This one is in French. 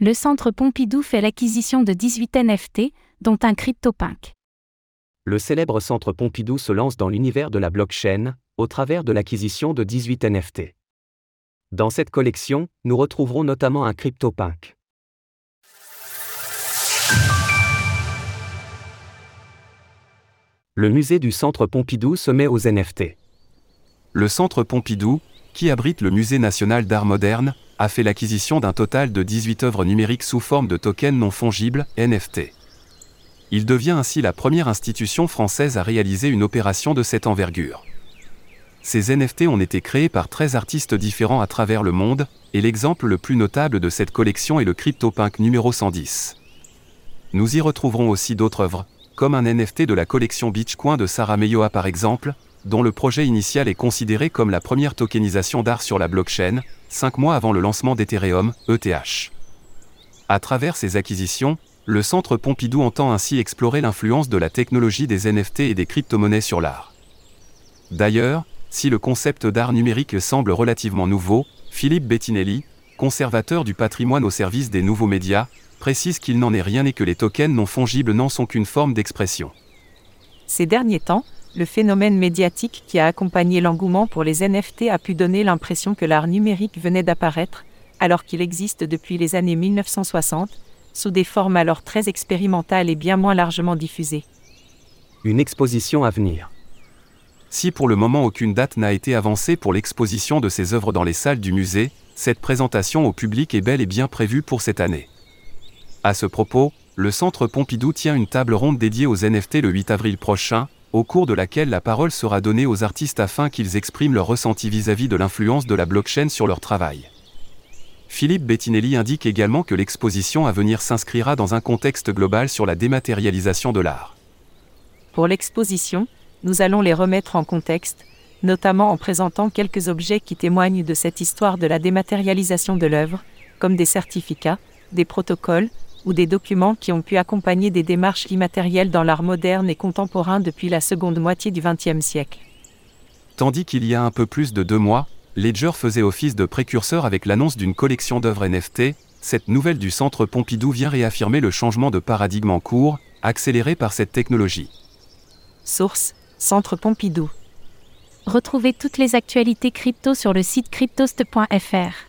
Le Centre Pompidou fait l'acquisition de 18 NFT, dont un CryptoPunk. Le célèbre Centre Pompidou se lance dans l'univers de la blockchain, au travers de l'acquisition de 18 NFT. Dans cette collection, nous retrouverons notamment un CryptoPunk. Le musée du Centre Pompidou se met aux NFT. Le Centre Pompidou, qui abrite le Musée national d'art moderne, a fait l'acquisition d'un total de 18 œuvres numériques sous forme de tokens non fongibles, NFT. Il devient ainsi la première institution française à réaliser une opération de cette envergure. Ces NFT ont été créés par 13 artistes différents à travers le monde, et l'exemple le plus notable de cette collection est le CryptoPunk numéro 110. Nous y retrouverons aussi d'autres œuvres, comme un NFT de la collection Beachcoin de Sarah Meyoa par exemple, dont le projet initial est considéré comme la première tokenisation d'art sur la blockchain, cinq mois avant le lancement d'Ethereum, ETH. À travers ces acquisitions, le Centre Pompidou entend ainsi explorer l'influence de la technologie des NFT et des crypto-monnaies sur l'art. D'ailleurs, si le concept d'art numérique semble relativement nouveau, Philippe Bettinelli, conservateur du patrimoine au service des nouveaux médias, précise qu'il n'en est rien et que les tokens non fongibles n'en sont qu'une forme d'expression. Ces derniers temps, le phénomène médiatique qui a accompagné l'engouement pour les NFT a pu donner l'impression que l'art numérique venait d'apparaître, alors qu'il existe depuis les années 1960, sous des formes alors très expérimentales et bien moins largement diffusées. Une exposition à venir. Si pour le moment aucune date n'a été avancée pour l'exposition de ces œuvres dans les salles du musée, cette présentation au public est bel et bien prévue pour cette année. À ce propos, le Centre Pompidou tient une table ronde dédiée aux NFT le 8 avril prochain, au cours de laquelle la parole sera donnée aux artistes afin qu'ils expriment leur ressenti vis-à-vis de l'influence de la blockchain sur leur travail. Philippe Bettinelli indique également que l'exposition à venir s'inscrira dans un contexte global sur la dématérialisation de l'art. Pour l'exposition, nous allons les remettre en contexte, notamment en présentant quelques objets qui témoignent de cette histoire de la dématérialisation de l'œuvre, comme des certificats, des protocoles, ou des documents qui ont pu accompagner des démarches immatérielles dans l'art moderne et contemporain depuis la seconde moitié du XXe siècle. Tandis qu'il y a un peu plus de deux mois, Ledger faisait office de précurseur avec l'annonce d'une collection d'œuvres NFT, cette nouvelle du Centre Pompidou vient réaffirmer le changement de paradigme en cours, accéléré par cette technologie. Source Centre Pompidou. Retrouvez toutes les actualités crypto sur le site cryptost.fr.